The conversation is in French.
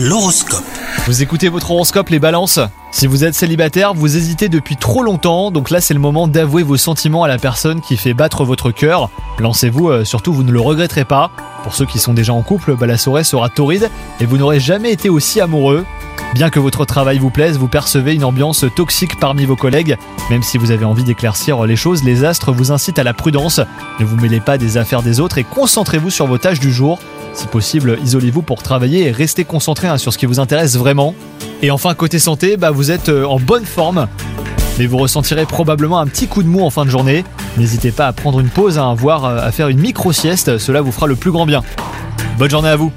L'horoscope. Vous écoutez votre horoscope les balances Si vous êtes célibataire, vous hésitez depuis trop longtemps, donc là c'est le moment d'avouer vos sentiments à la personne qui fait battre votre cœur. Lancez-vous, euh, surtout vous ne le regretterez pas. Pour ceux qui sont déjà en couple, bah, la soirée sera torride et vous n'aurez jamais été aussi amoureux. Bien que votre travail vous plaise, vous percevez une ambiance toxique parmi vos collègues. Même si vous avez envie d'éclaircir les choses, les astres vous incitent à la prudence. Ne vous mêlez pas des affaires des autres et concentrez-vous sur vos tâches du jour. Si possible, isolez-vous pour travailler et restez concentré hein, sur ce qui vous intéresse vraiment. Et enfin, côté santé, bah, vous êtes euh, en bonne forme. Mais vous ressentirez probablement un petit coup de mou en fin de journée. N'hésitez pas à prendre une pause, hein, voire euh, à faire une micro-sieste, cela vous fera le plus grand bien. Bonne journée à vous